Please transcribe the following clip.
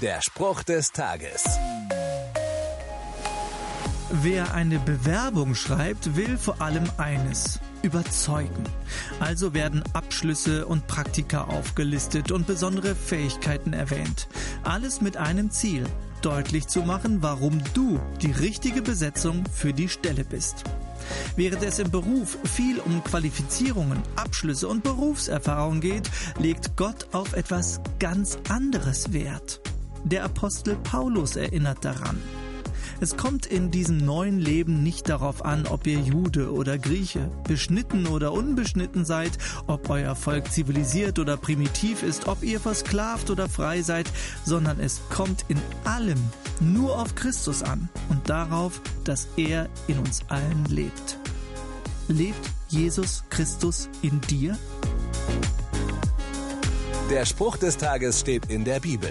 Der Spruch des Tages. Wer eine Bewerbung schreibt, will vor allem eines. Überzeugen. Also werden Abschlüsse und Praktika aufgelistet und besondere Fähigkeiten erwähnt. Alles mit einem Ziel. Deutlich zu machen, warum du die richtige Besetzung für die Stelle bist. Während es im Beruf viel um Qualifizierungen, Abschlüsse und Berufserfahrung geht, legt Gott auf etwas ganz anderes Wert. Der Apostel Paulus erinnert daran. Es kommt in diesem neuen Leben nicht darauf an, ob ihr Jude oder Grieche, beschnitten oder unbeschnitten seid, ob euer Volk zivilisiert oder primitiv ist, ob ihr versklavt oder frei seid, sondern es kommt in allem nur auf Christus an und darauf, dass er in uns allen lebt. Lebt Jesus Christus in dir? Der Spruch des Tages steht in der Bibel.